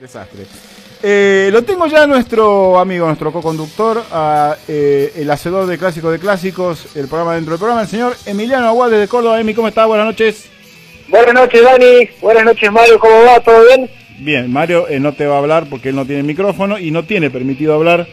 Desastre. Eh, lo tengo ya nuestro amigo, nuestro co-conductor, eh, el hacedor de clásicos de clásicos, el programa dentro del programa, el señor Emiliano Aguad desde Córdoba. Emi, ¿cómo está? Buenas noches. Buenas noches, Dani. Buenas noches, Mario. ¿Cómo va? ¿Todo bien? Bien, Mario eh, no te va a hablar porque él no tiene micrófono y no tiene permitido hablar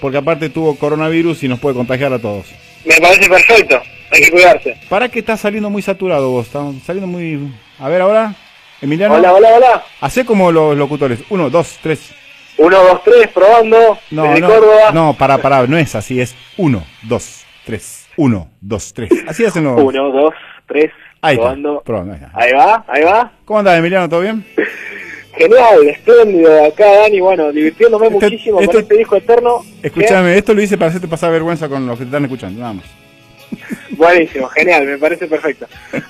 porque aparte tuvo coronavirus y nos puede contagiar a todos. Me parece perfecto. Hay que cuidarse. ¿Para que estás saliendo muy saturado vos? Estás saliendo muy... A ver, ahora... Emiliano. Hola, hola, hola. Hacé como los locutores. Uno, dos, tres. Uno, dos, tres, probando. No, desde no, Córdoba. no, para, para, no es así, es uno, dos, tres. Uno, dos, tres. Así hacen los... Uno, dos, tres, Ahí está, probando. probando, ahí está. Ahí va, ahí va. ¿Cómo andás, Emiliano? ¿Todo bien? Genial, espléndido acá, Dani. Bueno, divirtiéndome Este- muchísimo esto- con este disco eterno. Escúchame, esto lo hice para hacerte pasar vergüenza con los que te están escuchando, nada más. Buenísimo, genial, me parece perfecto.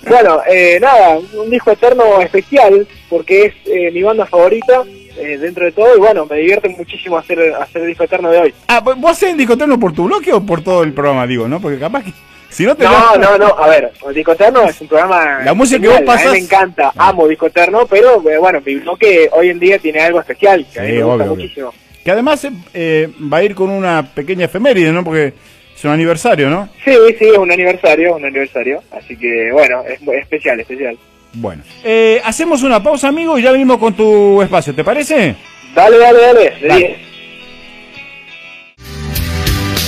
Bueno, eh, nada, un disco eterno especial porque es eh, mi banda favorita eh, dentro de todo y bueno, me divierte muchísimo hacer, hacer el disco eterno de hoy. Ah, ¿vos hacés el discoterno por tu bloque o por todo el programa, digo, no? Porque capaz que... Si no te No, das- no, no, a ver, el Disco Eterno es un programa... La música que genial, vos A mí me encanta, amo Disco Eterno, pero eh, bueno, mi bloque hoy en día tiene algo especial, que a mí me gusta obvio, obvio. muchísimo. Que además eh, va a ir con una pequeña efeméride, ¿no? Porque es un aniversario, ¿no? Sí, sí, es un aniversario, un aniversario, así que bueno, es especial, especial. Bueno. Eh, hacemos una pausa, amigo, y ya venimos con tu espacio, ¿te parece? Dale, dale, dale, Dale. 10.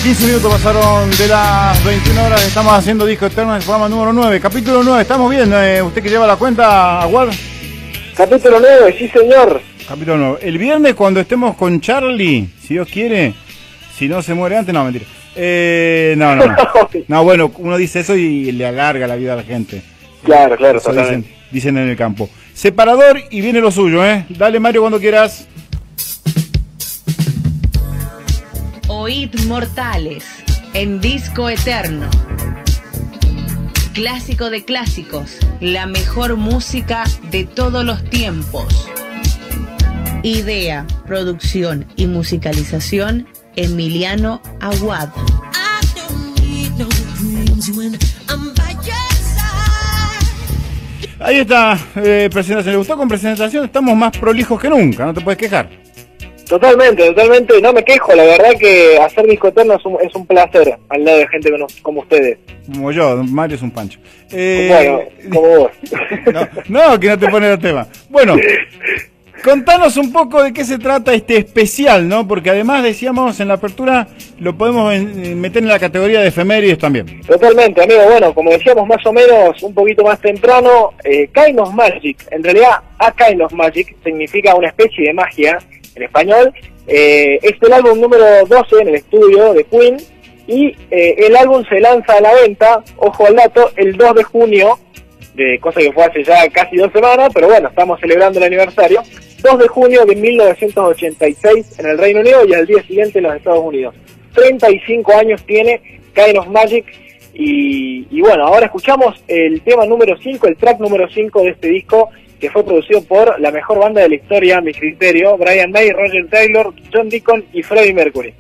15 minutos pasaron de las 21 horas, estamos haciendo Disco Eterno en el programa número 9, capítulo 9, estamos bien, eh, usted que lleva la cuenta, Aguad. Capítulo 9, sí señor. Capítulo 9. El viernes cuando estemos con Charlie, si Dios quiere, si no se muere antes, no, mentira. Eh, no, no, no. No, bueno, uno dice eso y le alarga la vida a la gente. claro, claro, Eso dicen, dicen en el campo. Separador y viene lo suyo, ¿eh? Dale, Mario, cuando quieras. Oíd Mortales en Disco Eterno. Clásico de clásicos, la mejor música de todos los tiempos. Idea, producción y musicalización, Emiliano Aguad. Ahí está, eh, presentación. ¿Le gustó con presentación? Estamos más prolijos que nunca, no te puedes quejar. Totalmente, totalmente, no me quejo, la verdad que hacer Disco Eterno es un, es un placer al lado de gente como, como ustedes. Como yo, Mario es un pancho. Eh, bueno, como vos. no, no, que no te pone el tema. Bueno, contanos un poco de qué se trata este especial, ¿no? Porque además decíamos en la apertura, lo podemos eh, meter en la categoría de efemérides también. Totalmente, amigo. Bueno, como decíamos más o menos un poquito más temprano, eh, Kind of Magic, en realidad A Kind of Magic significa una especie de magia en español. Eh, es el álbum número 12 en el estudio de Queen y eh, el álbum se lanza a la venta, ojo al dato, el 2 de junio, de cosa que fue hace ya casi dos semanas, pero bueno, estamos celebrando el aniversario. 2 de junio de 1986 en el Reino Unido y al día siguiente en los Estados Unidos. 35 años tiene Kind of Magic y, bueno, ahora escuchamos el tema número 5, el track número 5 de este disco que fue producido por la mejor banda de la historia, a mi criterio, Brian May, Roger Taylor, John Deacon y Freddie Mercury.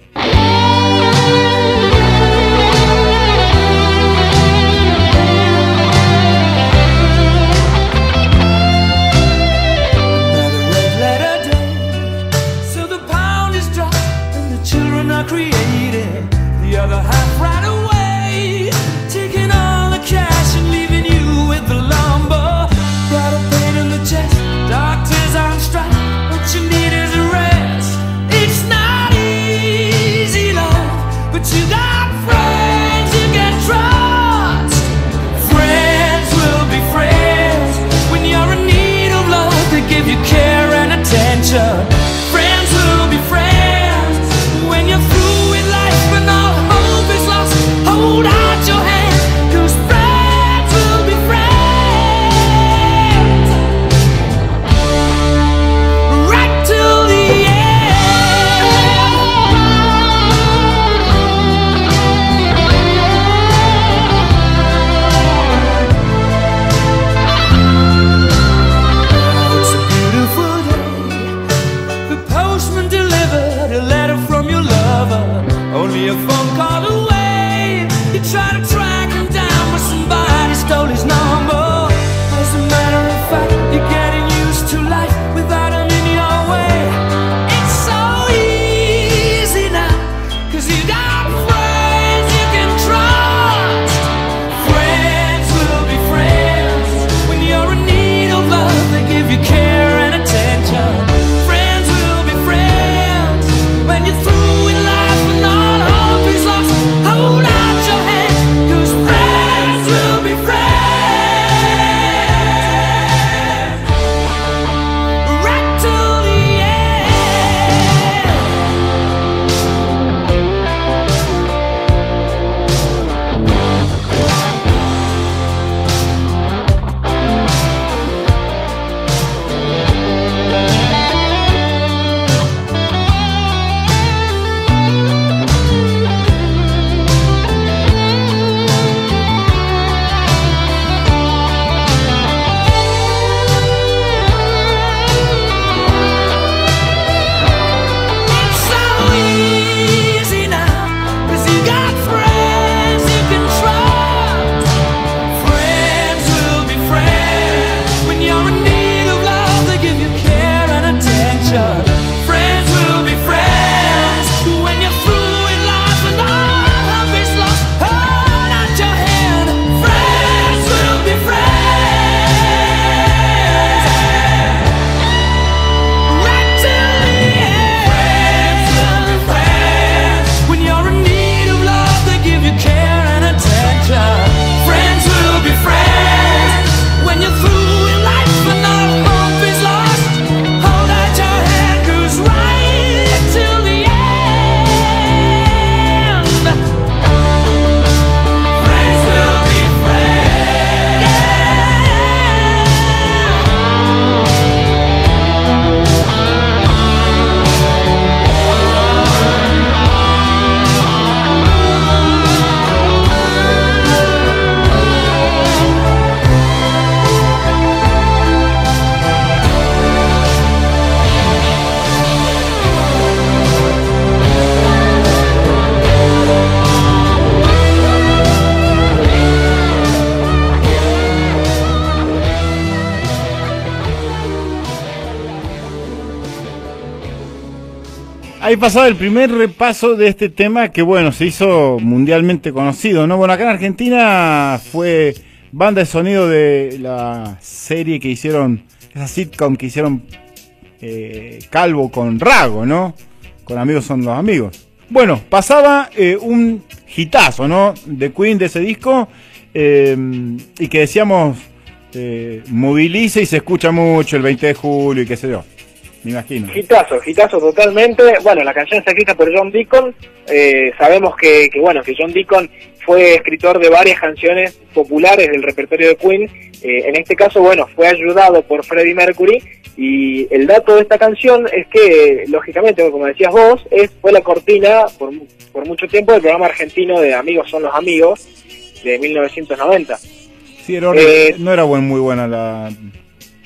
Ahí pasaba el primer repaso de este tema que, bueno, se hizo mundialmente conocido, ¿no? Bueno, acá en Argentina fue banda de sonido de la serie que hicieron, esa sitcom que hicieron eh, Calvo con Rago, ¿no? Con amigos son los amigos. Bueno, pasaba eh, un hitazo, ¿no? De Queen de ese disco eh, y que decíamos moviliza y se escucha mucho el 20 de julio y qué sé yo. Me imagino. Gitazo, gitazo totalmente. Bueno, la canción está escrita por John Deacon. Eh, sabemos que, que, bueno, que John Deacon fue escritor de varias canciones populares del repertorio de Queen. Eh, en este caso, bueno, fue ayudado por Freddie Mercury. Y el dato de esta canción es que, lógicamente, como decías vos, es, fue la cortina por, por mucho tiempo del programa argentino de Amigos son los amigos de 1990. Sí, era. Eh, no era buen, muy buena la...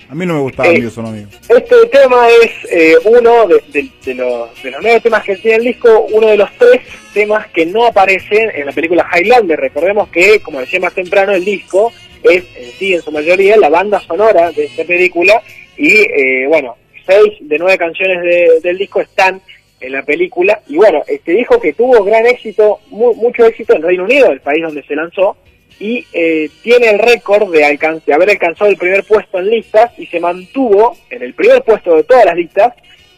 A mí no me gustaba Eh, son amigos. Este tema es eh, uno de, de- de los, de los nueve temas que tiene el disco, uno de los tres temas que no aparecen en la película Highlander. Recordemos que, como decía más temprano, el disco es en sí, en su mayoría, la banda sonora de esta película y, eh, bueno, seis de nueve canciones de- del disco están en la película y, bueno, este disco que tuvo gran éxito, mu- mucho éxito en Reino Unido, el país donde se lanzó, y eh, tiene el récord de, de haber alcanzado el primer puesto en listas y se mantuvo en el primer puesto de todas las listas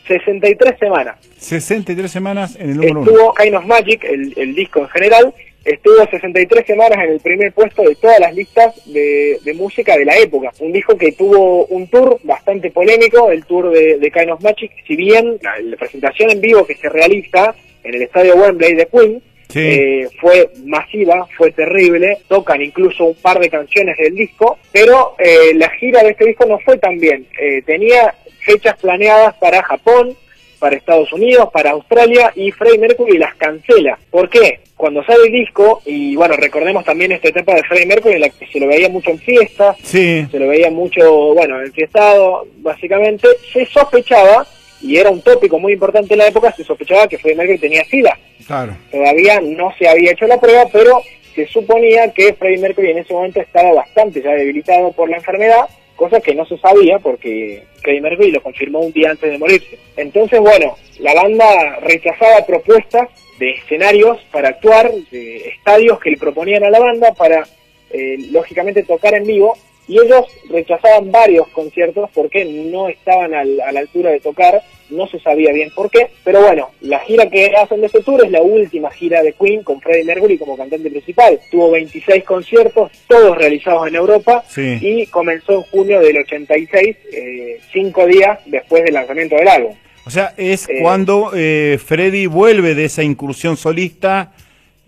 63 semanas. 63 semanas en el número uno. Estuvo Kind of Magic, el, el disco en general, estuvo 63 semanas en el primer puesto de todas las listas de, de música de la época. Un disco que tuvo un tour bastante polémico, el tour de, de Kind of Magic, si bien la, la presentación en vivo que se realiza en el estadio Wembley de Queen Sí. eh, fue masiva, fue terrible, tocan incluso un par de canciones del disco, pero eh, la gira de este disco no fue tan bien. Eh, tenía fechas planeadas para Japón, para Estados Unidos, para Australia y Freddie Mercury las cancela. ¿Por qué? Cuando sale el disco, y bueno, recordemos también esta etapa de Freddie Mercury en la que se lo veía mucho en fiestas, Sí, se lo veía mucho, bueno, enfiestado, básicamente, se sospechaba, y era un tópico muy importante en la época, se sospechaba que Freddie Mercury tenía SIDA claro. todavía no se había hecho la prueba, pero se suponía que Freddie Mercury en ese momento estaba bastante ya debilitado por la enfermedad, cosa que no se sabía porque Freddie Mercury lo confirmó un día antes de morirse. Entonces, bueno, la banda rechazaba propuestas de escenarios para actuar, de estadios que le proponían a la banda para, eh, lógicamente, tocar en vivo, y ellos rechazaban varios conciertos porque no estaban al- a la altura de tocar, no se sabía bien por qué, pero bueno, la gira que hacen de este tour es la última gira de Queen con Freddie Mercury como cantante principal. Tuvo 26 conciertos, todos realizados en Europa, Sí. y comenzó en junio del 86, eh, cinco días después del lanzamiento del álbum. O sea, es Eh, cuando eh, Freddy vuelve de esa incursión solista.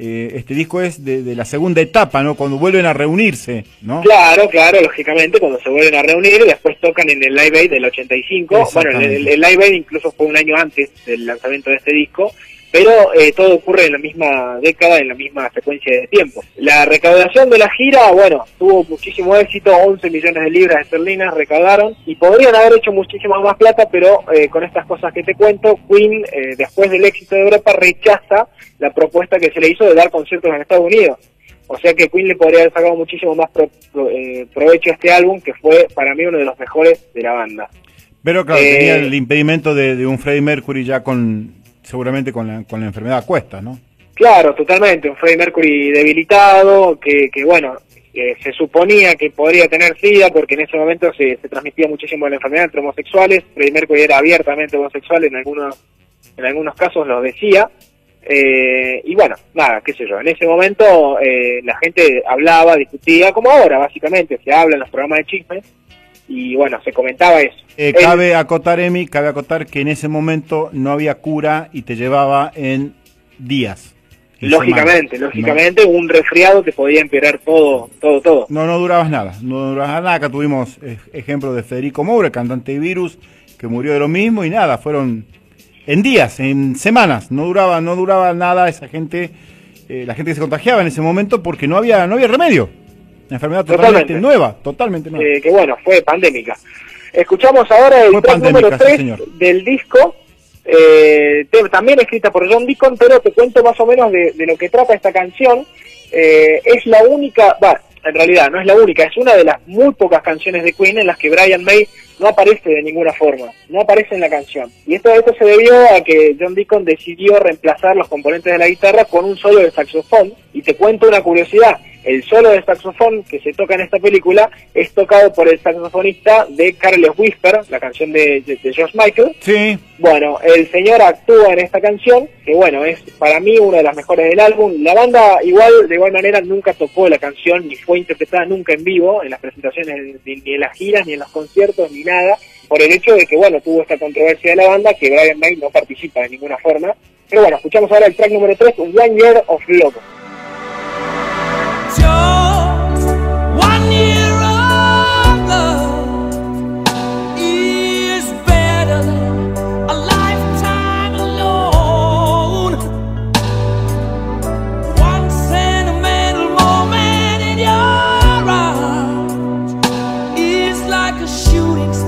Eh, este disco es de, de la segunda etapa, ¿no? Cuando vuelven a reunirse, ¿no? Claro, claro, lógicamente, cuando se vuelven a reunir, después tocan en el Live Aid del 85. Bueno, el, el- el Live Aid incluso fue un año antes del lanzamiento de este disco, pero eh, todo ocurre en la misma década, en la misma secuencia de tiempo. La recaudación de la gira, bueno, tuvo muchísimo éxito, 11 millones de libras esterlinas recaudaron, y podrían haber hecho muchísima más plata, pero eh, con estas cosas que te cuento, Queen, eh, después del éxito de Europa, rechaza la propuesta que se le hizo de dar conciertos en Estados Unidos. O sea que Queen le podría haber sacado muchísimo más pro- eh, provecho a este álbum, que fue para mí uno de los mejores de la banda. Pero claro, Eh, tenía el impedimento de, de un Freddie Mercury ya con, seguramente con la, con la enfermedad cuesta, ¿no? Claro, totalmente, un Freddie Mercury debilitado, que, que bueno, eh, se suponía que podría tener SIDA porque en ese momento se, se transmitía muchísimo la enfermedad entre homosexuales, Freddie Mercury era abiertamente homosexual, en algunos, en algunos casos lo decía, eh, y bueno, nada, qué sé yo, en ese momento eh, la gente hablaba, discutía, como ahora básicamente, se habla en los programas de chismes, y bueno, se comentaba eso. Eh, cabe acotar, Emi, cabe acotar que en ese momento no había cura y te llevaba en días. en Lógicamente, semanas, lógicamente, un resfriado te podía empeorar todo, todo, todo. No, no, durabas nada, no durabas nada. Acá tuvimos eh, ejemplos de Federico Moura, cantante de Virus, que murió de lo mismo y nada, fueron en días, en semanas, no duraba, no duraba nada esa gente, eh, la gente que se contagiaba en ese momento porque no había, no había remedio. Enfermedad totalmente Totalmente. nueva, totalmente nueva. eh, que bueno, fue pandémica. Escuchamos ahora el track número sí, 3 señor. del disco, eh, también escrita por John Deacon, pero te cuento más o menos de, de lo que trata esta canción. Eh, es la única, va, en realidad no es la única, es una de las muy pocas canciones de Queen en las que Brian May no aparece de ninguna forma, no aparece en la canción. Y esto, esto se debió a que John Deacon decidió reemplazar los componentes de la guitarra con un solo de saxofón. Y te cuento una curiosidad, el solo de saxofón que se toca en esta película es tocado por el saxofonista de Carlos Whisper, la canción de, de, de George Michael. Sí. Bueno, el señor actúa en esta canción, que bueno, es para mí una de las mejores del álbum. La banda igual, de igual manera, nunca tocó la canción, ni fue interpretada nunca en vivo, en las presentaciones, ni, ni en las giras, ni en los conciertos, ni nada, por el hecho de que, bueno, tuvo esta controversia de la banda, que Brian May no participa de ninguna forma. Pero bueno, escuchamos ahora el track número 3, One Year of Love. Shooting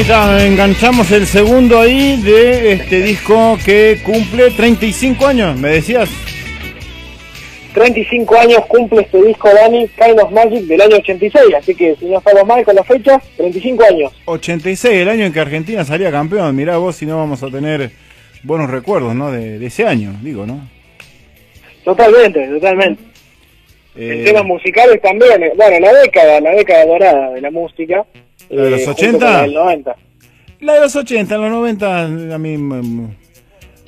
Ahí está, enganchamos el segundo ahí de este disco que cumple 35 años, me decías. 35 años cumple este disco Dani, Kind of Magic del año 86, así que si no estamos mal con las fechas, 35 años. 86, el año en que Argentina salía campeón. Mirá vos si no vamos a tener buenos recuerdos, ¿no? De, de ese año, digo, ¿no? Totalmente, totalmente. En Eh, temas musicales también, eh, bueno, la década, la década dorada de la música. ¿La de los junto 80? con la del 90. La de los 80, en los 90, a mí.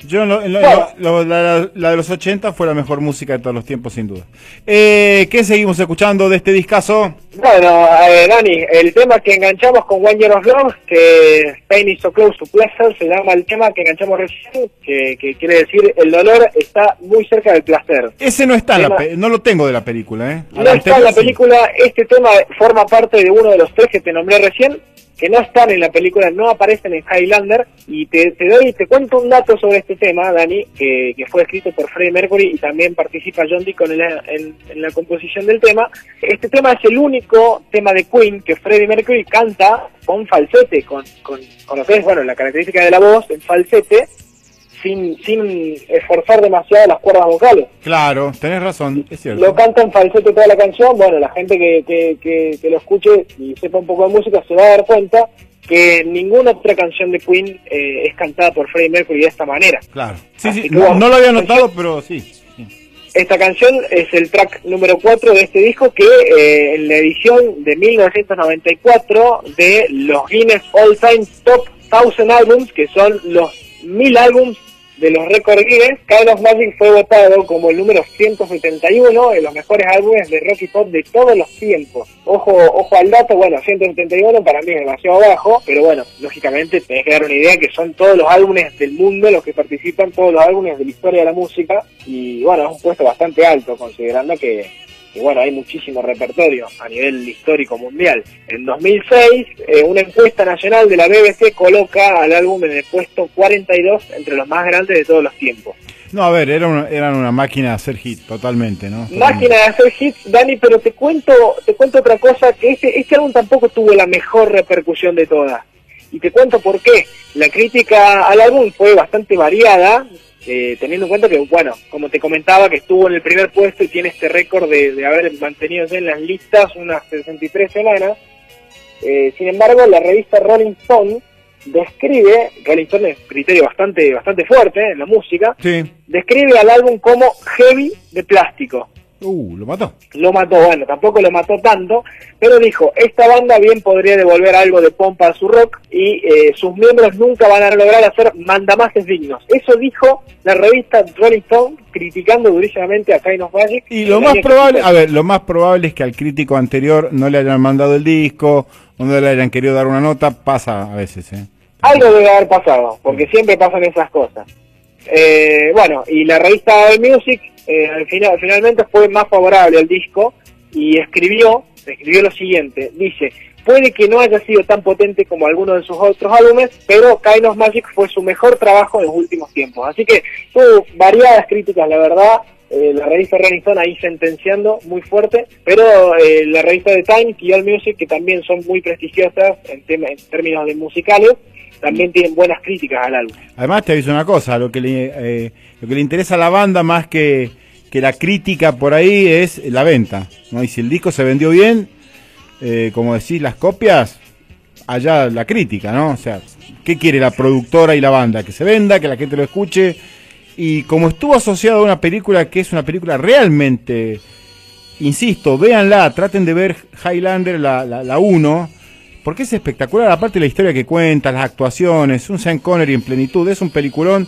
Yo, lo- lo- Bueno. lo- la, la de los 80 fue la mejor música de todos los tiempos, sin duda. Eh, ¿Qué seguimos escuchando de este discazo? Bueno, eh, Dani, el tema que enganchamos con One Year of Love, que Pain is so close to pleasure, se llama el tema que enganchamos recién, que, que quiere decir el dolor está muy cerca del placer. Ese no está en la pe- no lo tengo de la película, ¿eh? No está en la película, este tema forma parte de uno de los tres que te nombré recién, que no están en la película, no aparecen en Highlander, y te, doy, te cuento un dato sobre este tema, Dani, que, que fue escrito por Freddie Mercury y también participa John Deacon en la, en la composición del tema. Este tema es el único tema de Queen que Freddie Mercury canta con falsete, con, con, con lo que es, bueno, la característica de la voz en falsete, sin, sin esforzar demasiado las cuerdas vocales Claro, tenés razón, es cierto. lo canta en falsete toda la canción, bueno, la gente que, que, que, que lo escuche y sepa un poco de música se va a dar cuenta que ninguna otra canción de Queen eh, es cantada por Freddie Mercury de esta manera. Claro. Sí, Así sí, no, lo había notado, pero sí. sí. Esta canción es el track número 4 de este disco que eh, en la edición de 1994 de los Guinness All Time Top 1000 Albums, que son los 1000 álbums de los Record Guinness, of Magic fue votado como el número 171 de los mejores álbumes de rock y pop de todos los tiempos. Ojo, ojo al dato, bueno, 171 para mí es demasiado bajo, pero bueno, lógicamente tenés que dar una idea que son todos los álbumes del mundo los que participan, todos los álbumes de la historia de la música, y bueno, es un puesto bastante alto, considerando que, que, bueno, hay muchísimo repertorio a nivel histórico mundial. En 2006, eh, una encuesta nacional de la BBC coloca al álbum en el puesto 42 entre los más grandes de todos los tiempos. No, a ver, era una, eran una máquina de hacer hit, totalmente, ¿no? Máquina de hacer hits, Dani, pero te cuento, te cuento otra cosa, que este, este álbum tampoco tuvo la mejor repercusión de todas. Y te cuento por qué. La crítica al álbum fue bastante variada, eh, teniendo en cuenta que, bueno, como te comentaba, que estuvo en el primer puesto y tiene este récord de, de haber mantenido en las listas unas 63 semanas. Eh, sin embargo, la revista Rolling Stone describe, Rolling Stone es un criterio bastante, bastante fuerte en la música, Sí. describe al álbum como heavy de plástico. Uh, lo mató. Lo mató, bueno, tampoco lo mató tanto, pero dijo, esta banda bien podría devolver algo de pompa a su rock y eh, sus miembros nunca van a lograr hacer mandamases dignos. Eso dijo la revista Rolling Stone criticando durísimamente a Kind of Magic. Y lo más probable, a ver, lo más probable es que al crítico anterior no le hayan mandado el disco, o no le hayan querido dar una nota, pasa a veces, ¿eh? Algo debe haber pasado, porque siempre pasan esas cosas. Eh, bueno, y la revista All Music eh, al final, finalmente fue más favorable al disco y escribió, escribió lo siguiente, dice, puede que no haya sido tan potente como algunos de sus otros álbumes, pero Kind Magic fue su mejor trabajo en los últimos tiempos. Así que tuvo variadas críticas, la verdad, eh, la revista Rolling Stone ahí sentenciando muy fuerte, pero eh, la revista de Time y All Music, que también son muy prestigiosas en, en términos de musicales, también tienen buenas críticas al álbum. Además te aviso una cosa, lo que le, eh, lo que le interesa a la banda más que, que la crítica por ahí es la venta, ¿no? Y si el disco se vendió bien, eh, como decís, las copias, allá la crítica, ¿no? O sea, ¿qué quiere la productora y la banda? Que se venda, que la gente lo escuche. Y como estuvo asociado a una película que es una película realmente, insisto, véanla, traten de ver Highlander, la, la, la 1, porque es espectacular, aparte la historia que cuenta, las actuaciones, un Sean Connery en plenitud, es un peliculón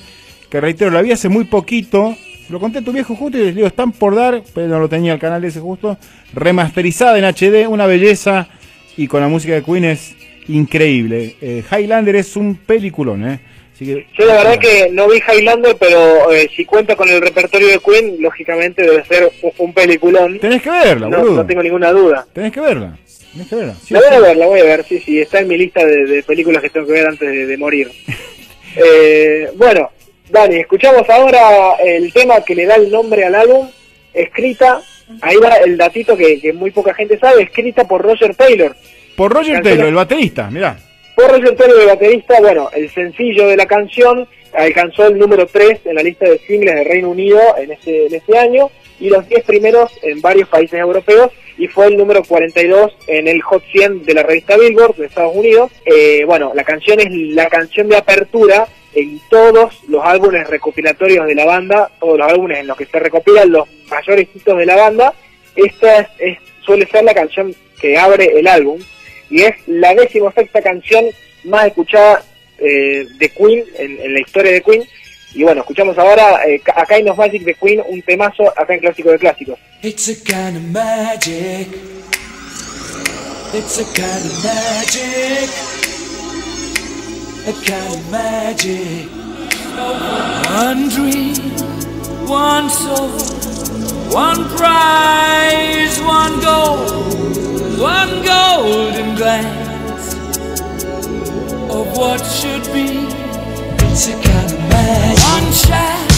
que reitero, la vi hace muy poquito, lo conté a tu viejo justo y les digo, están por dar, pero no lo tenía el canal ese justo, remasterizada en HD, una belleza y con la música de Queen es increíble. Eh, Highlander es un peliculón, ¿eh? Así que, Yo la verdad que no vi Highlander, pero eh, si cuenta con el repertorio de Queen, lógicamente debe ser un, un peliculón. Tenés que verla, No, boludo. no tengo ninguna duda. Tenés que verla. Tenés que verla. Sí, La voy sí. a ver, la voy a ver, sí, sí, está en mi lista de, de películas que tengo que ver antes de, de morir. Eh, bueno, Dani, escuchamos ahora el tema que le da el nombre al álbum, escrita, ahí va el datito que, que muy poca gente sabe, escrita por Roger Taylor. Por Roger Taylor, el baterista, mirá. Por repertorio de baterista, bueno, el sencillo de la canción alcanzó el número 3 en la lista de singles del Reino Unido en ese, en ese año y los 10 primeros en varios países europeos y fue el número 42 en el Hot 100 de la revista Billboard de Estados Unidos. Eh, bueno, la canción es la canción de apertura en todos los álbumes recopilatorios de la banda, todos los álbumes en los que se recopilan los mayores hitos de la banda. Esta es, es- suele ser la canción que abre el álbum y es la decimosexta canción más escuchada eh, de Queen en, en la historia de Queen. Y bueno, escuchamos ahora eh, a Kind of Magic de Queen, un temazo acá en Clásico de Clásicos. It's a kind of magic. It's a kind of magic. A kind of magic. One dream, one soul, one prize, one goal, one golden glance of what should be. It's a kind of magic. One shaft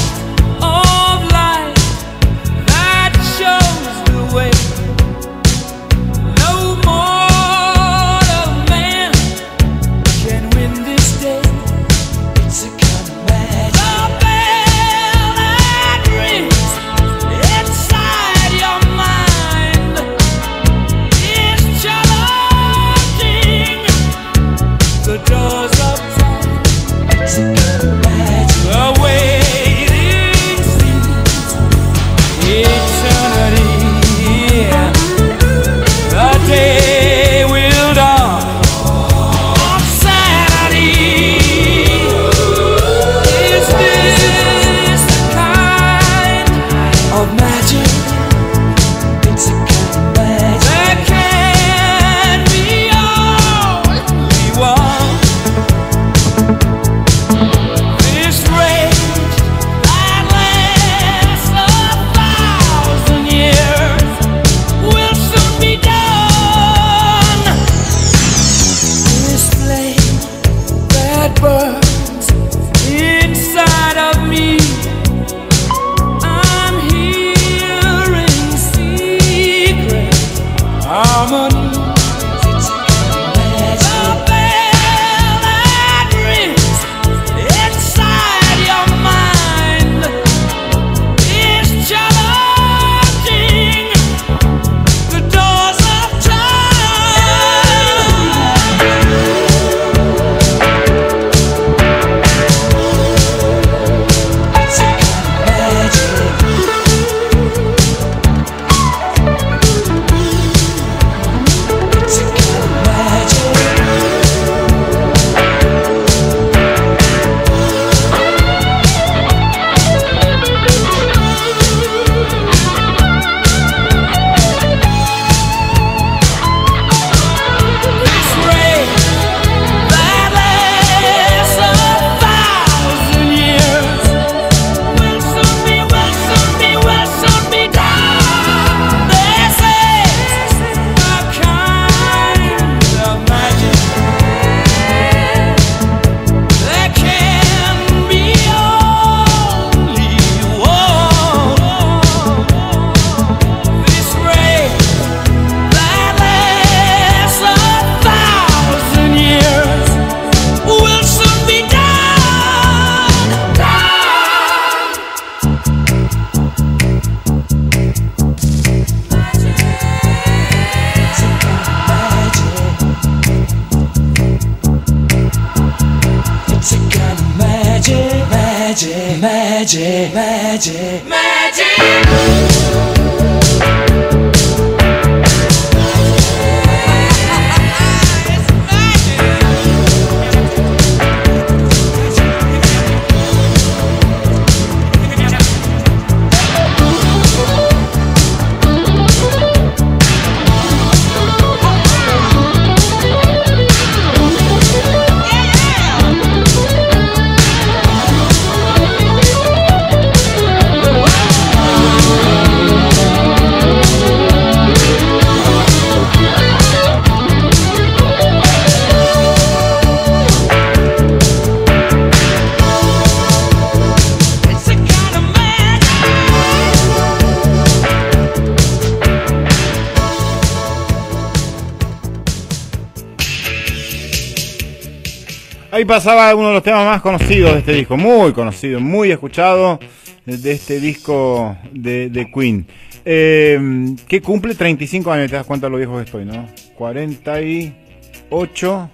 pasaba uno de los temas más conocidos de este disco, muy conocido, muy escuchado de este disco de, de Queen. Eh, que cumple 35 años, te das cuenta de lo viejo que estoy, ¿no? 48.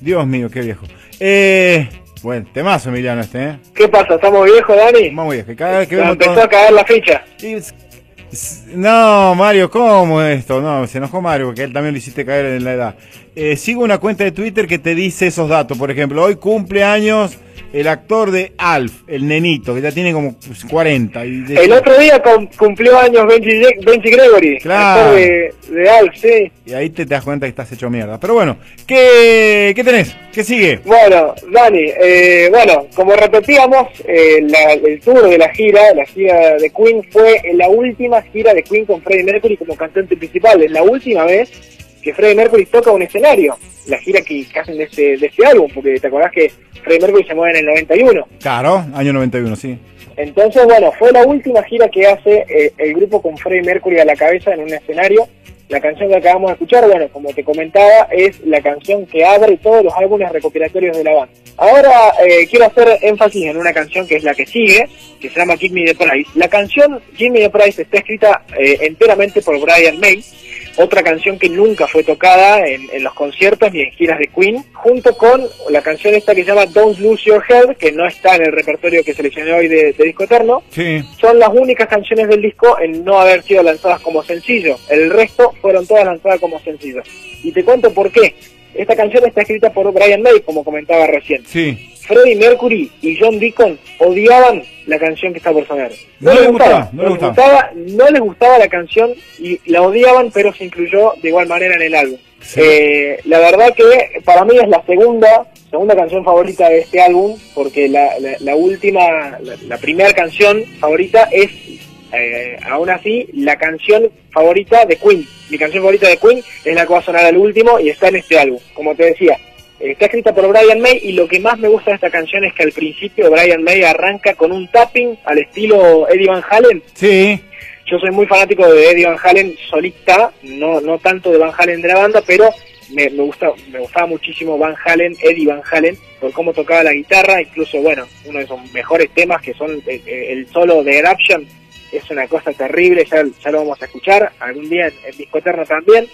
Dios mío, qué viejo. Eh, bueno, temazo Emiliano este, ¿eh? ¿Qué pasa? ¿Estamos viejos, Dani? Vamos viejo. Cada vez que vemos empezó todo- a caer la ficha. Y No, Mario, ¿cómo esto? No, se enojó Mario porque él también lo hiciste caer en la edad. Eh, sigo una cuenta de Twitter que te dice esos datos. Por ejemplo, hoy cumple años el actor de Alf, el nenito, que ya tiene como pues, 40. Y de- El otro día cum- cumplió años Benji, Benji Gregory, Claro. actor de, de Alf, sí. y ahí te, te das cuenta que estás hecho mierda. Pero bueno, ¿qué, qué tenés? ¿Qué sigue? Bueno, Dani, eh, bueno, como repetíamos, eh, la- el tour de la gira, la gira de Queen, fue la última gira de Queen con Freddie Mercury como cantante principal. Es la última vez que Freddie Mercury toca un escenario. La gira que, que hacen de este, de este álbum, porque te acordás que Freddie Mercury se mueve en el 91. Claro, año 91, sí. Entonces, bueno, fue la última gira que hace eh, el grupo con Freddie Mercury a la cabeza en un escenario. La canción que acabamos de escuchar, bueno, como te comentaba, es la canción que abre todos los álbumes recopilatorios de la banda. Ahora eh, quiero hacer énfasis en una canción que es la que sigue, que se llama Give Me the Price. La canción Give Me the Price está escrita eh, enteramente por Brian May, otra canción que nunca fue tocada en, en los conciertos ni en giras de Queen, junto con la canción esta que se llama Don't Lose Your Head, que no está en el repertorio que seleccioné hoy de, de Disco Eterno. Sí. Son las únicas canciones del disco en no haber sido lanzadas como sencillo. El resto fueron todas lanzadas como sencillo. Y te cuento por qué. Esta canción está escrita por Brian May, como comentaba recién. Sí. Freddie Mercury y John Deacon odiaban la canción que está por sonar. No les gustaba, no les gustaba, no les gustaba la canción y la odiaban, pero se incluyó de igual manera en el álbum. Sí. Eh, la verdad que para mí es la segunda segunda canción favorita de este álbum, porque la, la, la última, la, la primera canción favorita es, eh, aún así, la canción favorita de Queen. Mi canción favorita de Queen es la que va a sonar al último y está en este álbum, como te decía. Está escrita por Brian May y lo que más me gusta de esta canción es que al principio Brian May arranca con un tapping al estilo Eddie Van Halen. Sí. Yo soy muy fanático de Eddie Van Halen solista, no, no tanto de Van Halen de la banda, pero me, me, gusta, me gustaba muchísimo Van Halen, Eddie Van Halen, por cómo tocaba la guitarra, incluso, bueno, uno de sus mejores temas que son eh, eh, el solo de Eruption, es una cosa terrible, ya, ya lo vamos a escuchar algún día en, en Disco Eterno también.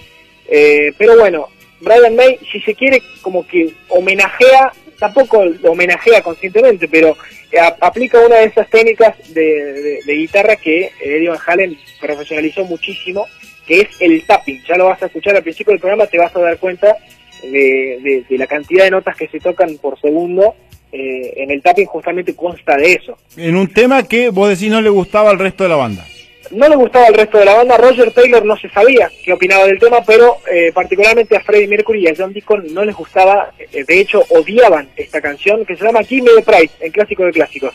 Eh, pero bueno, Brian May, si se quiere, como que homenajea, tampoco lo homenajea conscientemente, pero eh, aplica una de esas técnicas de, de- guitarra que Eddie Van Halen profesionalizó muchísimo, que es el tapping. Ya lo vas a escuchar al principio del programa, te vas a dar cuenta de, de- de la cantidad de notas que se tocan por segundo. Eh, en el tapping justamente consta de eso. En un tema que vos decís no le gustaba al resto de la banda. No le gustaba al resto de la banda, Roger Taylor no se sabía qué opinaba del tema, pero eh, particularmente a Freddie Mercury y a John Deacon no les gustaba, eh, de hecho odiaban esta canción que se llama Give Me the Price, el clásico de clásicos.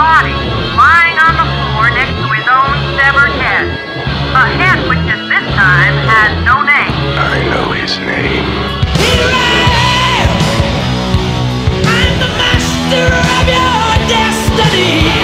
Body lying on the floor next to his own severed head. A head which at this time had no name. I know his name. I'm the master of your destiny.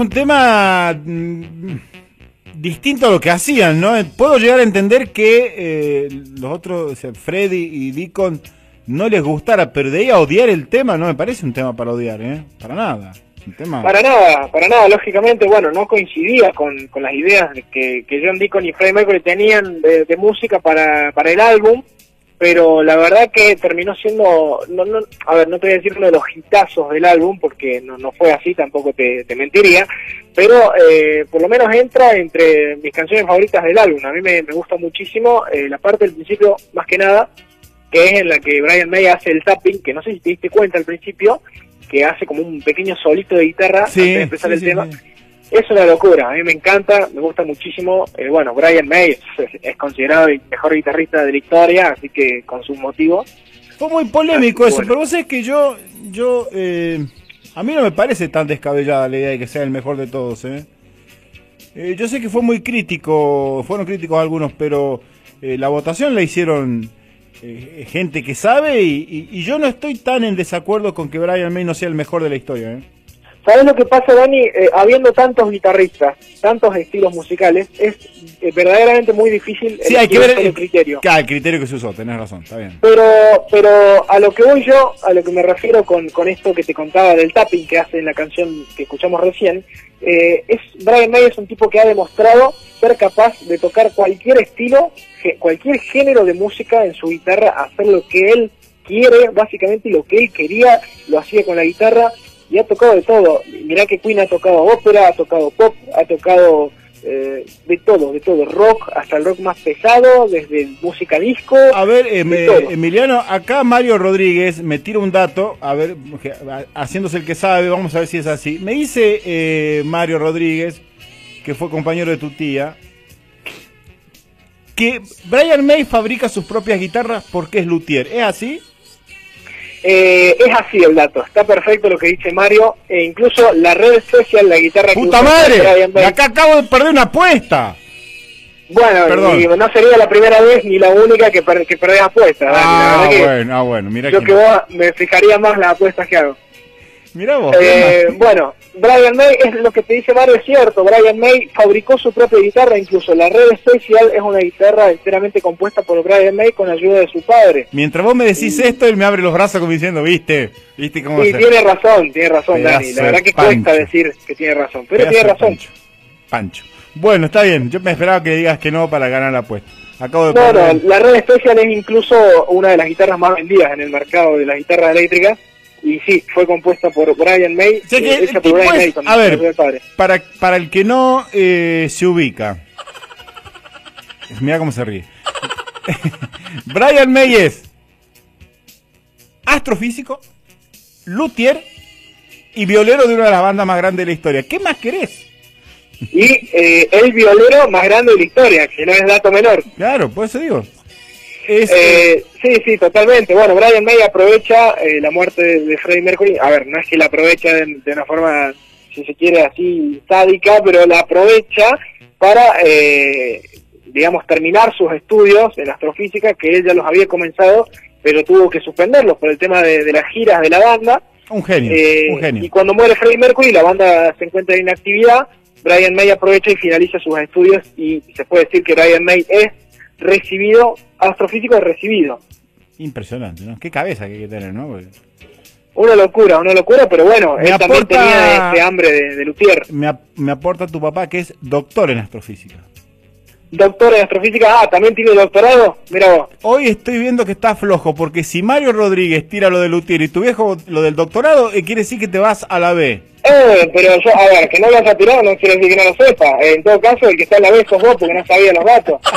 Un tema mm, distinto a lo que hacían, ¿no? Puedo llegar a entender que eh, los otros, Freddy y Deacon, no les gustara, pero de ahí a odiar el tema, no me parece un tema para odiar, ¿eh? Para nada. Un tema... Para nada, para nada, lógicamente, bueno, no coincidía con, con las ideas de que, que John Deacon y Freddie Mercury tenían de, de música para, para el álbum, pero la verdad que terminó siendo, no, no, a ver, no te voy a decir uno de los hitazos del álbum, porque no, no fue así, tampoco te, te mentiría, pero eh, por lo menos entra entre mis canciones favoritas del álbum, a mí me, me gusta muchísimo eh, la parte del principio, más que nada, que es en la que Brian May hace el tapping, que no sé si te diste cuenta al principio, que hace como un pequeño solito de guitarra Sí, antes de empezar sí, el sí, tema. Es una locura, a mí me encanta, me gusta muchísimo. Eh, bueno, Brian May es, es considerado el mejor guitarrista de la historia, así que con sus motivos. Fue muy polémico eso, bueno. pero vos sabés que yo, yo, eh, a mí no me parece tan descabellada la idea de que sea el mejor de todos, ¿eh? Eh, yo sé que fue muy crítico, fueron críticos algunos, pero eh, la votación la hicieron gente que sabe y, y- y yo no estoy tan en desacuerdo con que Brian May no sea el mejor de la historia, ¿eh? ¿Sabes lo que pasa, Dani? Eh, habiendo tantos guitarristas, tantos estilos musicales, es eh, verdaderamente muy difícil Sí, hay que ver el criterio. Ah, el criterio que se usó, tenés razón, está bien. Pero, pero a lo que voy yo, a lo que me refiero con, con esto que te contaba del tapping que hace en la canción que escuchamos recién, eh, es Brian May es un tipo que ha demostrado ser capaz de tocar cualquier estilo, cualquier género de música en su guitarra, hacer lo que él quiere, básicamente lo que él quería, lo hacía con la guitarra y ha tocado de todo. Mirá que Queen ha tocado ópera, ha tocado pop, ha tocado eh, de todo, de todo, rock, hasta el rock más pesado, desde música disco. A ver, eh. Emiliano, acá Mario Rodríguez me tira un dato, a ver, haciéndose el que sabe, vamos a ver si es así. Me dice eh, Mario Rodríguez, que fue compañero de tu tía, que Brian May fabrica sus propias guitarras porque es luthier. ¿Es así? Eh, es así el dato, está perfecto lo que dice Mario, e incluso la red social, la guitarra que ¡Puta usa madre! May- Acá acabo de perder una apuesta. Bueno, y no sería la primera vez ni la única que, per- que perdés apuestas, Ah, que bueno, ah, bueno, mira yo que, que vos me fijaría más las apuestas que hago. Mira vos. Eh, bueno, Brian May, es lo que te dice Mario, es cierto, Brian May fabricó su propia guitarra, incluso la red Special es una guitarra enteramente compuesta por Brian May con ayuda de su padre. Mientras vos me decís esto, él me abre los brazos como diciendo, viste, viste cómo Sí, se- tiene razón, tiene razón, Pedazo Dani, la verdad que pancho. cuesta decir que tiene razón, pero Pedazo tiene razón. Pancho. Pancho. Bueno, está bien. Yo me esperaba que digas que no para ganar la apuesta. Acabo de No, no, perder. la Red Special es incluso una de las guitarras más vendidas en el mercado de las guitarras eléctricas. Y sí, fue compuesta por Brian May, O sea que eh, hecha por Brian es- May, a ver, para, para el que no eh, se ubica. Mira cómo se ríe. Brian May es astrofísico, luthier y violero de una de las bandas más grandes de la historia. ¿Qué más querés? Y eh, el violero más grande de la historia, que no es dato menor. Claro, por eso digo. Es, Eh, sí, sí, totalmente. Bueno, Brian May aprovecha eh, la muerte de, de Freddie Mercury. A ver, no es que la aprovecha de, de una forma, si se quiere, así sádica, pero la aprovecha para, eh, digamos, terminar sus estudios en astrofísica, que él ya los había comenzado, pero tuvo que suspenderlos por el tema de, de las giras de la banda. un genio, Eh, un genio. Y cuando muere Freddie Mercury, la banda se encuentra en inactividad. Brian May aprovecha y finaliza sus estudios y se puede decir que Brian May es recibido, astrofísico recibido. Impresionante, ¿no? Qué cabeza que hay que tener, ¿no? Porque Una locura, una locura, pero bueno, Me él también aporta- tenía ese hambre de, de luthier. me, ap- me aporta tu papá que es doctor en astrofísica. Doctor en astrofísica, ah, también tiene doctorado, mira vos. Hoy estoy viendo que está flojo, porque si Mario Rodríguez tira lo de Lutier y tu viejo lo del doctorado, eh, quiere decir que te vas a la B. Eh, pero yo, a ver, que no lo haya tirado no quiere decir que no lo sepa. Eh, en todo caso, el que está en la B sos vos porque no sabía los datos.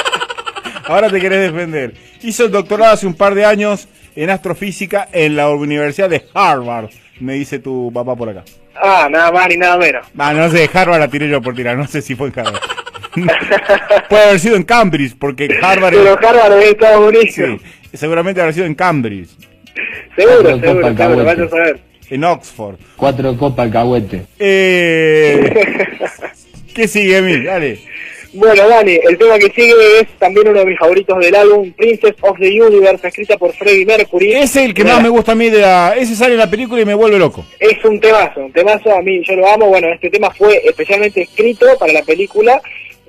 Ahora te querés defender. Hizo el doctorado hace un par de años en astrofísica en la Universidad de Harvard, me dice tu papá por acá. Ah, nada más ni nada menos. Ah, no sé, Harvard la tiré yo por tirar, no sé si fue en Harvard. Puede haber sido en Cambridge, porque Harvard Pero es... Harvard es Estados Unidos. Sí, seguramente habrá sido en Cambridge, Seguro, Cuatro seguro, seguro, vaya a saber. en Oxford. Cuatro copas alcahuete. Eh, ¿Qué sigue, mi? Dale. Bueno, Dani, el tema que sigue es también uno de mis favoritos del álbum, Princess of the Universe, escrita por Freddie Mercury. Es el que más me gusta a mí de la... Ese sale en la película y me vuelve loco. Es un temazo, un temazo, a mí yo lo amo. Bueno, este tema fue especialmente escrito para la película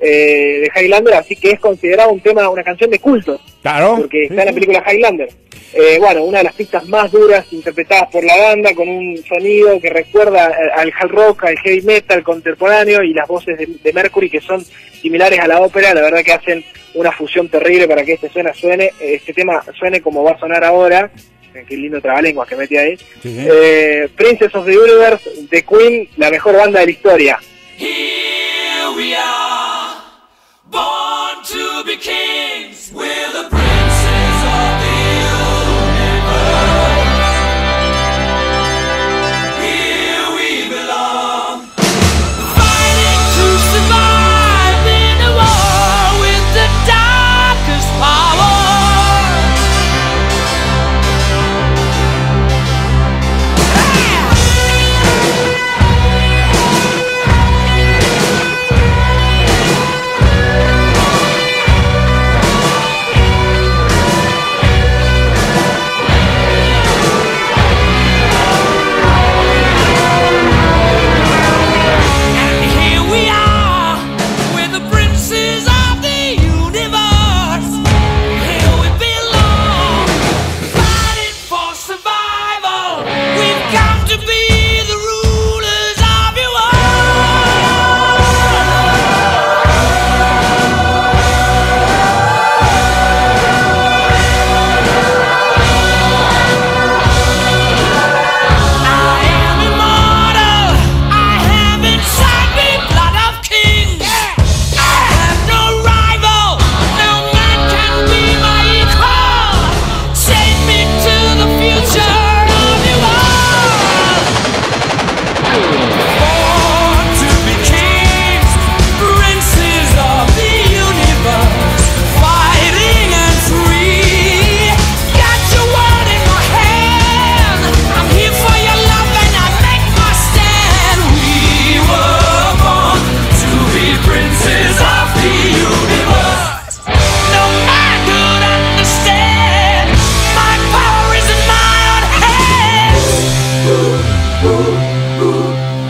eh, de Highlander, así que es considerado un tema, una canción de culto, Claro. porque está en la película Highlander. Eh, bueno, una de las pistas más duras interpretadas por la banda, con un sonido que recuerda al hard rock, al heavy metal contemporáneo y las voces de, de Mercury que son similares a la ópera, la verdad que hacen una fusión terrible para que este suena, suene, este tema suene como va a sonar ahora. Eh, Qué lindo trabalenguas que metí ahí. Sí, sí. Eh, Princess of the Universe, The Queen, la mejor banda de la historia. Here we are, born to be kings. We're the princes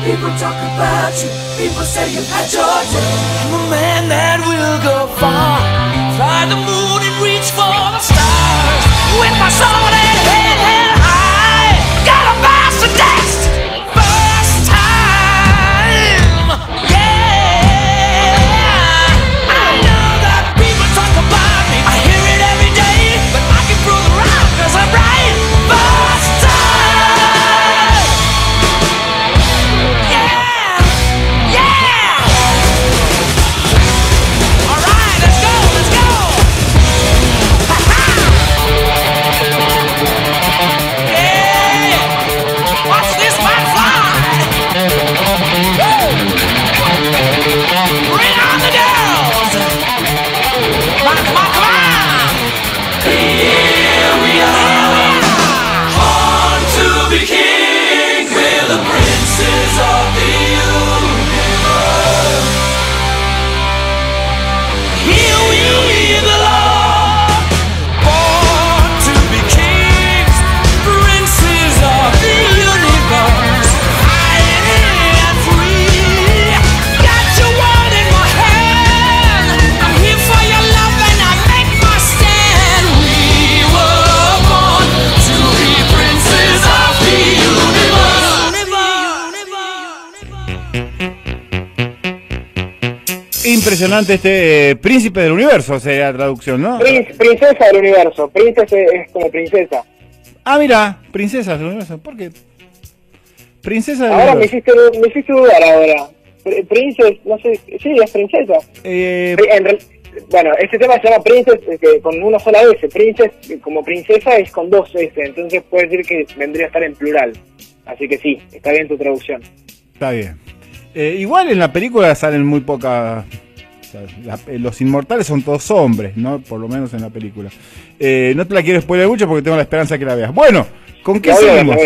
People talk about you. People say you've had your day. I'm a man that will go far. Fly the moon and reach for the stars. With my sword impresionante este eh, príncipe del universo, sería la traducción, ¿no? Prin- princesa del universo. Princesa es como princesa. Ah, mira, princesas del universo. ¿Por qué? Princesa del Ahora universo. hiciste, me hiciste dudar ahora. Pr- Princess, no sé, sí, es princesa. Eh, en bueno, este tema se llama Princess que con una sola S. Princess como princesa es con dos S, entonces puede decir que vendría a estar en plural. Así que sí, está bien tu traducción. está bien. Eh, igual en la película salen muy pocas. Sea, la- eh, los inmortales son todos hombres, ¿no? Por lo menos en la película. Eh, no te la quiero spoiler mucho porque tengo la esperanza que la veas. Bueno, ¿con qué seguimos?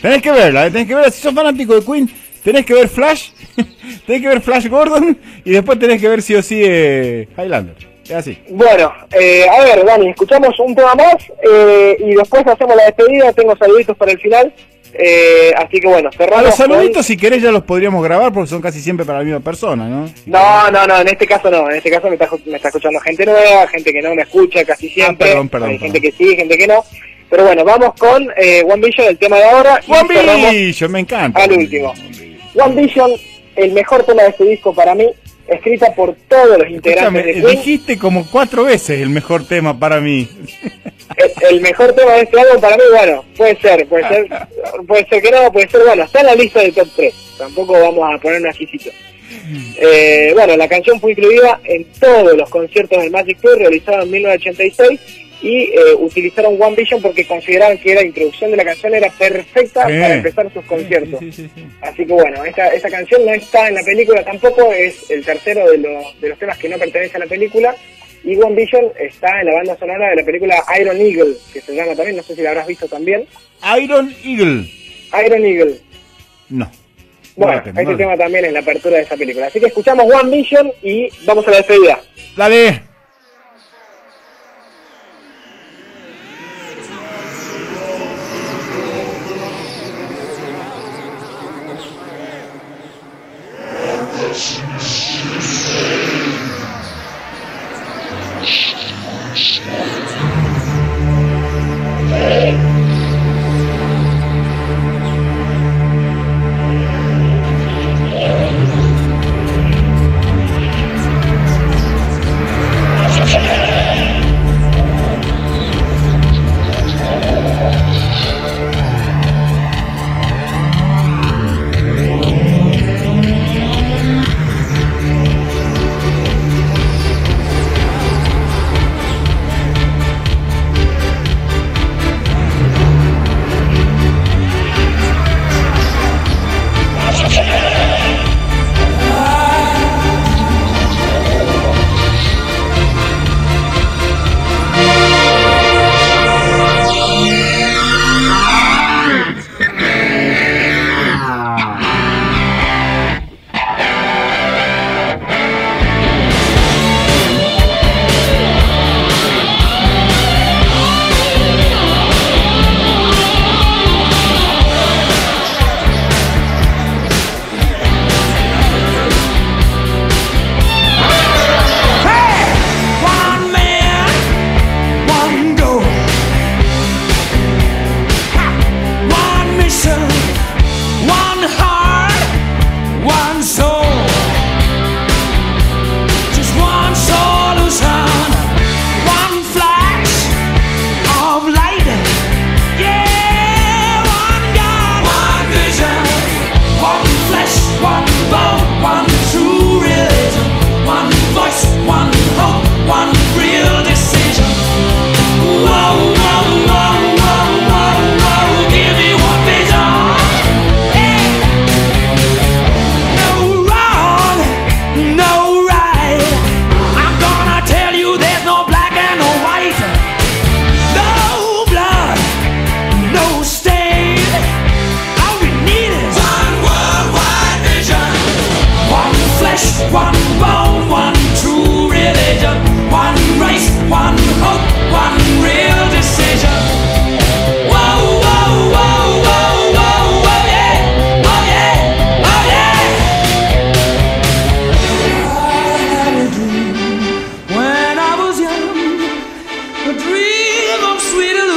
Tenés que verla, eh, tenés que verla. Si sos fanático de Queen, tenés que ver Flash, tenés que ver Flash Gordon y después tenés que ver sí o sí eh, Highlander. Es así. Bueno, eh, a ver, Dani, escuchamos un tema más eh, y después hacemos la despedida. Tengo saluditos para el final. Eh, así que bueno, A cerramos. los saluditos, si querés, ya los podríamos grabar porque son casi siempre para la misma persona, ¿no? No, no, no, en este caso no. En este caso me está, me está escuchando gente nueva, gente que no me escucha casi siempre. Ah, perdón, perdón, Hay perdón. gente que sí, gente que no. Pero bueno, vamos con eh, One Vision, el tema de ahora. One Vision, me encanta. al último. One Vision, el mejor tema de este disco para mí, escrita por todos los integrantes Escúchame, de Queen. dijiste como cuatro veces el mejor tema para mí. El, mejor tema de este álbum para mí, bueno, puede ser, puede ser, puede ser que no, puede ser, bueno, está en la lista del top 3. Tampoco vamos a poner un exquisito. Eh, bueno, la canción fue incluida en todos los conciertos del Magic Tour realizados en 1986 y eh, utilizaron One Vision porque consideraban que la introducción de la canción era perfecta Sí. para empezar sus conciertos. Sí, sí, sí, sí. Así que bueno, esta, esta canción no está en la película tampoco, es el tercero de, los de los temas que no pertenece a la película. Y One Vision está en la banda sonora de la película Iron Eagle, que se llama también, no sé si la habrás visto también. Iron Eagle. Iron Eagle. No. Bueno, No este no la tema también es la apertura de esa película. Así que escuchamos One Vision y vamos a la despedida. Dale. Música sweet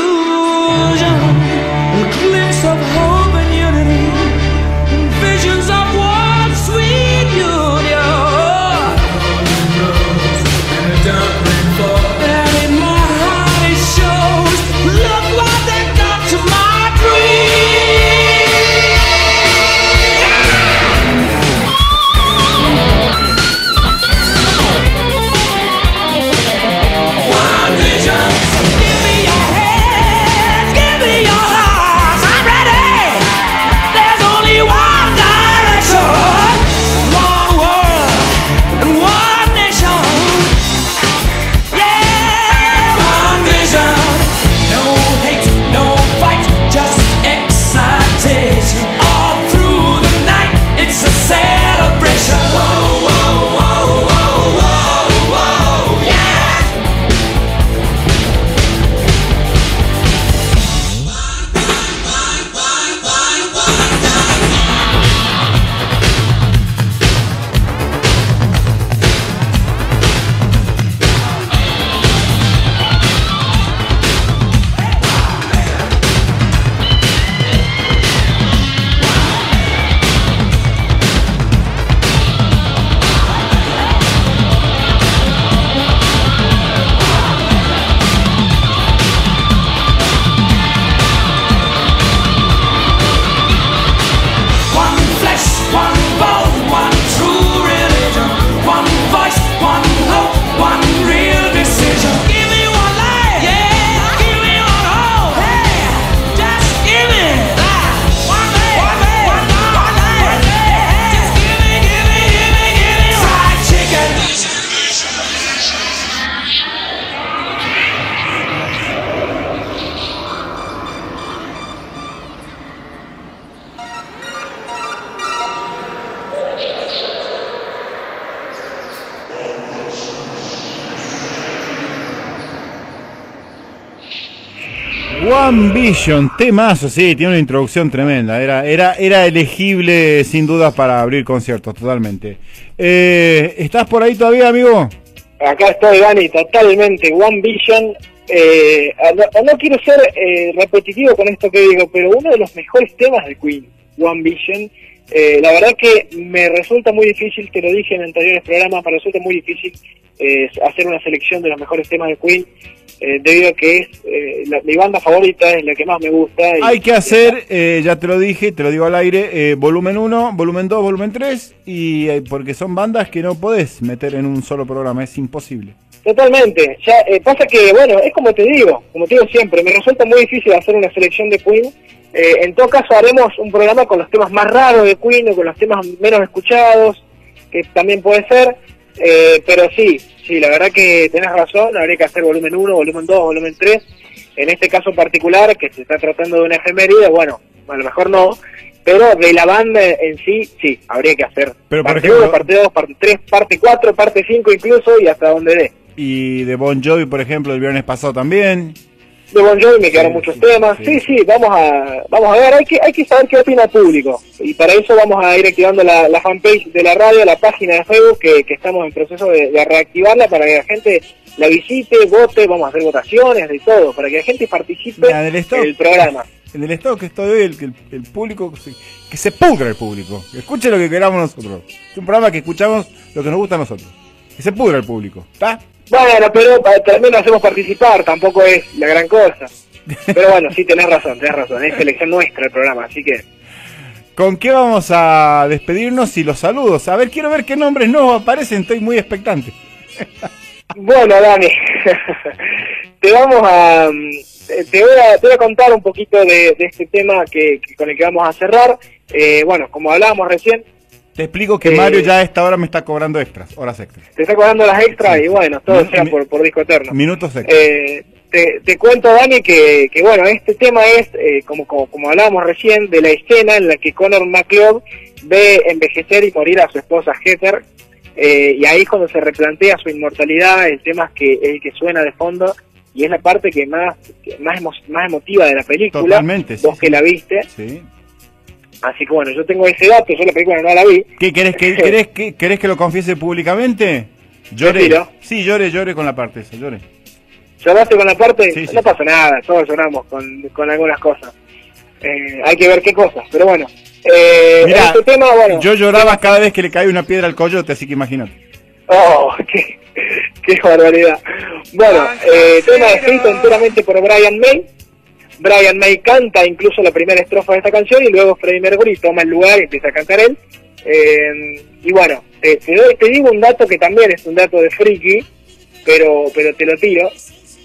One Vision, temazo, sí, tiene una introducción tremenda. Era, era, era elegible sin dudas para abrir conciertos, totalmente. Eh, ¿Estás por ahí todavía, amigo? Acá estoy, Dani, totalmente. One Vision. Eh, no, no quiero ser eh, repetitivo con esto que digo, pero uno de los mejores temas de Queen, One Vision. Eh, la verdad que me resulta muy difícil, te lo dije en anteriores programas, me resulta muy difícil eh, hacer una selección de los mejores temas de Queen, eh, debido a que es eh, la- mi banda favorita, es la que más me gusta. y- Hay que hacer, eh, ya te lo dije, te lo digo al aire, eh, volumen 1, volumen 2, volumen 3, y porque son bandas que no podés meter en un solo programa, es imposible. Totalmente. Ya eh, pasa que, bueno, es como te digo, como te digo siempre, me resulta muy difícil hacer una selección de Queen. Eh, en todo caso, haremos un programa con los temas más raros de Queen o con los temas menos escuchados, que también puede ser. Eh, pero sí, sí, la verdad que tenés razón, habría que hacer volumen 1, volumen 2, volumen 3. En este caso particular, que se está tratando de una efeméride, bueno, a lo mejor no, pero de la banda en sí, sí, habría que hacer Pero, parte ejemplo- 1, parte 2, parte 3, parte 4, parte 5 incluso, y hasta donde dé. Y de Bon Jovi, por ejemplo, el viernes pasado también. De Bon Jovi me quedaron Sí, muchos sí, temas. sí. Sí. vamos a vamos a ver, hay que hay que saber qué opina el público. Y para eso vamos a ir activando la, la fanpage de la radio, la página de Facebook, que, que estamos en proceso de, de reactivarla para que la gente la visite, vote, vamos a hacer votaciones, de todo, para que la gente participe del stock. en el programa. En el que estoy hoy, el, el, el público, que se pudra el público. Que escuche lo que queramos nosotros. Es un programa que escuchamos lo que nos gusta a nosotros. Que se pudra el público. ¿Está? Bueno, pero también lo hacemos participar, tampoco es la gran cosa. Pero bueno, sí, tenés razón, tenés razón, es selección nuestra el programa, así que... ¿Con qué vamos a despedirnos y los saludos? A ver, quiero ver qué nombres nuevos aparecen. Estoy muy expectante. Bueno, Dani, te vamos a mm, te voy a, te voy a contar un poquito de, de este tema que, que- con el que vamos a cerrar. Eh, bueno, como hablábamos recién, Te explico que Eh, Mario ya a esta hora me está cobrando extras, horas extras. te está cobrando las extras Sí. y bueno, todo sea por, por disco eterno. Minutos extras. Eh, te, te cuento, Dani, que, que bueno, este tema es, eh, como, como, como hablábamos recién, de la escena en la que Conor McLeod ve envejecer y morir a su esposa Heather, eh, y ahí es cuando se replantea su inmortalidad, el tema es que, el que suena de fondo, y es la parte que más, que más, emo- más emotiva de la película, Totalmente, sí, vos que la viste, Sí. Así que bueno, yo tengo ese dato, yo la película no la vi, ¿Qué querés que, querés que, querés que lo confiese públicamente? Lloré. Sí, lloré, lloré con la parte esa, lloré. ¿Lloraste con la parte? Sí, sí. No pasa nada, todos lloramos con, con algunas cosas. Eh, hay que ver qué cosas, pero bueno. Eh, Mirá, este tema, bueno. Yo lloraba cada vez que le caía una piedra al coyote, así que imagínate. Oh, qué, qué barbaridad. Bueno, eh, tema escrito enteramente por Brian May. Brian May canta incluso la primera estrofa de esta canción y luego Freddie Mercury toma el lugar y empieza a cantar él. Eh, y bueno, te, te doy- te digo un dato que también es un dato de friki, pero, pero te lo tiro.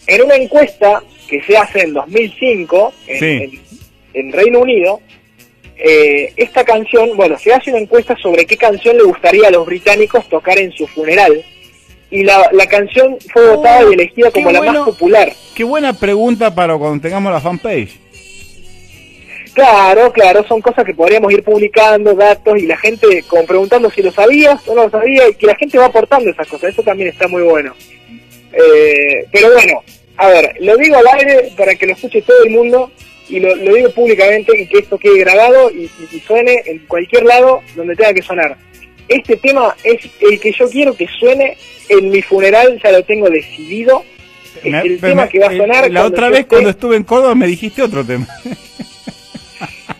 En una encuesta que se hace en 2005 en, Sí. en- en Reino Unido, eh, esta canción, bueno, se hace una encuesta sobre qué canción le gustaría a los británicos tocar en su funeral. Y la, la canción fue votada y elegida Oh, qué como la bueno. más popular. Qué buena pregunta para cuando tengamos la fanpage. Claro, claro, son cosas que podríamos ir publicando, datos, y la gente como preguntando si lo sabías o no lo sabía, y que la gente va aportando esas cosas, eso también está muy bueno. Eh, pero bueno, a ver, lo digo al aire para que lo escuche todo el mundo, y lo, lo digo públicamente, y que esto quede grabado y, y- y suene en cualquier lado donde tenga que sonar. Este tema es el que yo quiero que suene en mi funeral, ya lo tengo decidido. Es Me- el me- tema que va a sonar. La otra vez esté- cuando estuve en Córdoba me dijiste otro tema.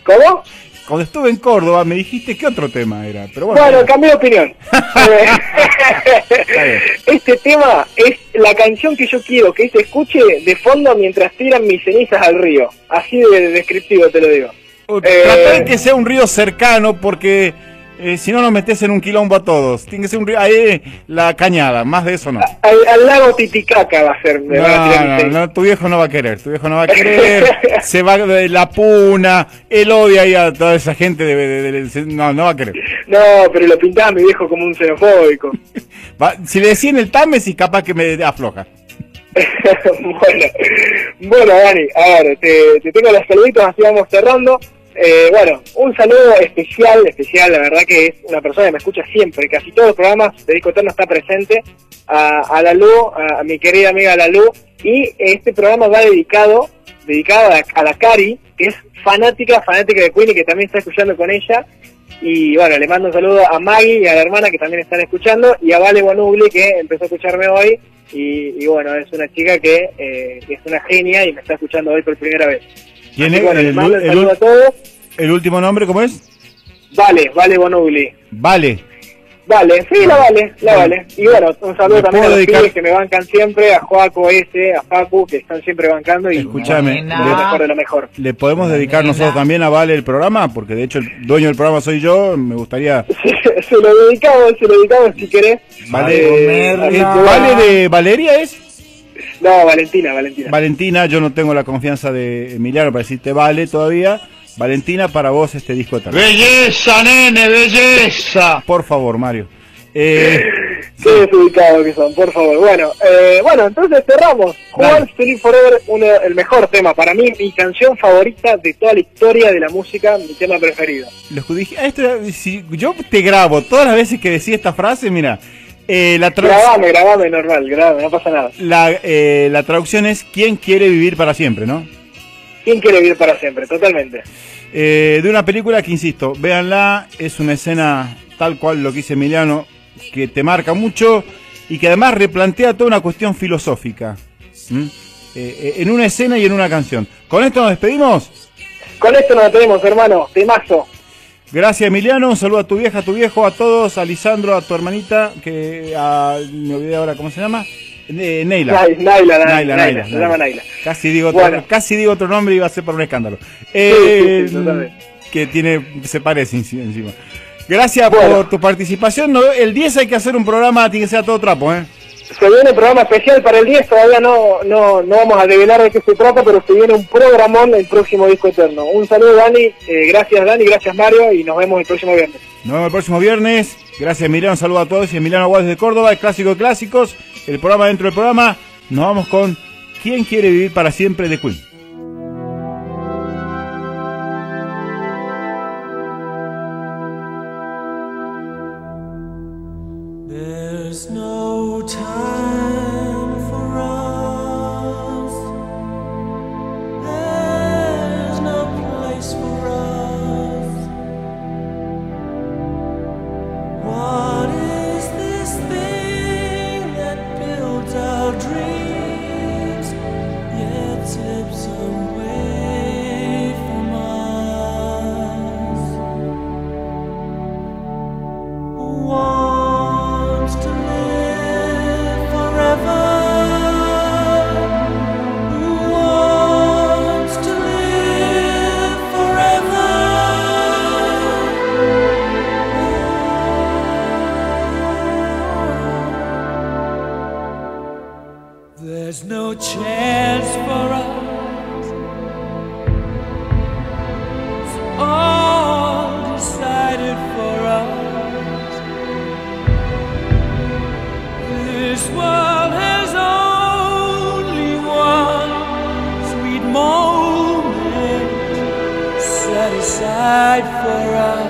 ¿Cómo? Cuando estuve en Córdoba me dijiste qué otro tema era. Pero bueno, Bueno, cambié de opinión. este tema es la canción que yo quiero que se escuche de fondo mientras tiran mis cenizas al río. Así de descriptivo te lo digo. Uh, Eh, que sea un río cercano porque eh, si no nos metes en un quilombo a todos. Tiene que ser un río. Ahí la cañada, más de eso no. Al, al lago Titicaca va a ser. a No, no, no, tu viejo no va a querer, tu viejo no va a querer, se va de la puna, él odia ahí a toda esa gente de, de- de- de- no, no va a querer. No, pero lo pintaba mi viejo como un xenofóbico. Va- si le decían el Támesis, capaz que me afloja. bueno, bueno, Dani, a ver, te, te tengo los saluditos, así vamos cerrando. Eh, bueno, un saludo especial, especial, la verdad que es una persona que me escucha siempre, casi todos los programas de Disco está presente, a, a Lalu, a, mi querida amiga Lalu, y este programa va dedicado, dedicada a la, a la Cari, que es fanática, fanática de Queen y que también está escuchando con ella. Y bueno, le mando un saludo a Maggie y a la hermana que también están escuchando y a Vale Bonugli que empezó a escucharme hoy. Y, bueno, es una chica que eh, es una genia y me está escuchando hoy por primera vez. ¿Quién Así es? que, bueno, El, el- saludo a todos. el último nombre, ¿cómo es? Vale, Vale Bonugli. Vale. Vale, sí, la vale, la vale. Y bueno, un saludo ¿Me también a los dedicar? pibes que me bancan siempre, a Joaco ese, a Facu, que están siempre bancando y Escúchame, lo mejor de lo mejor. ¿Le podemos dedicar nosotros también a Vale el programa? Porque de hecho el dueño del programa soy yo. Me gustaría. se lo dedicamos, se lo dedicamos si querés. Vale, Eh, ¿Vale de Valeria es? No, Valentina, Valentina. Valentina, yo no tengo la confianza de Emiliano para decirte vale todavía. Valentina, para vos este disco eterno. Belleza, nene, belleza. Por favor, Mario. Eh, Qué desubicados que son, por favor. Bueno, eh, bueno, entonces cerramos. Juan Feliz Forever, uno, el mejor tema. Para mí, mi canción favorita de toda la historia de la música, mi tema preferido. Los que dije, ah, esto, si yo te grabo todas las veces que decía esta frase, mira, eh, la, Grabame, grabame normal, grabame, no pasa nada. la, eh, la traducción es ¿Quién quiere vivir para siempre? ¿no? ¿Quién quiere vivir para siempre? Totalmente. Eh, de una película que, insisto, véanla, es una escena tal cual lo que dice Emiliano, que te marca mucho y que además replantea toda una cuestión filosófica. ¿Mm? Eh, eh, en una escena y en una canción. ¿Con esto nos despedimos? Con esto nos tenemos, hermano. Temazo. Gracias Emiliano, un saludo a tu vieja, a tu viejo, a todos, a Lisandro, a tu hermanita, que a, me olvidé ahora cómo se llama, Eh, Neila. Nai- Naila, Naila, se llama Naila. Casi digo, otro, casi digo otro nombre y iba a ser por un escándalo. sí, Eh, sí, totalmente. que tiene, se parece enci- encima. Gracias por tu participación. El 10 hay que hacer un programa, tiene que ser a todo trapo, ¿eh? Se viene programa especial para el 10, todavía no, no, no vamos a develar de qué se trata, pero se viene un programón el próximo disco eterno. Un saludo Dani, eh, gracias Dani, gracias Mario y nos vemos el próximo viernes. Nos vemos el próximo viernes. Gracias Emiliano, un saludo a todos. Y Emiliano Aguas de Córdoba, el clásico de clásicos. El programa dentro del programa. Nos vamos con ¿Quién quiere vivir para siempre de Queen? died for us.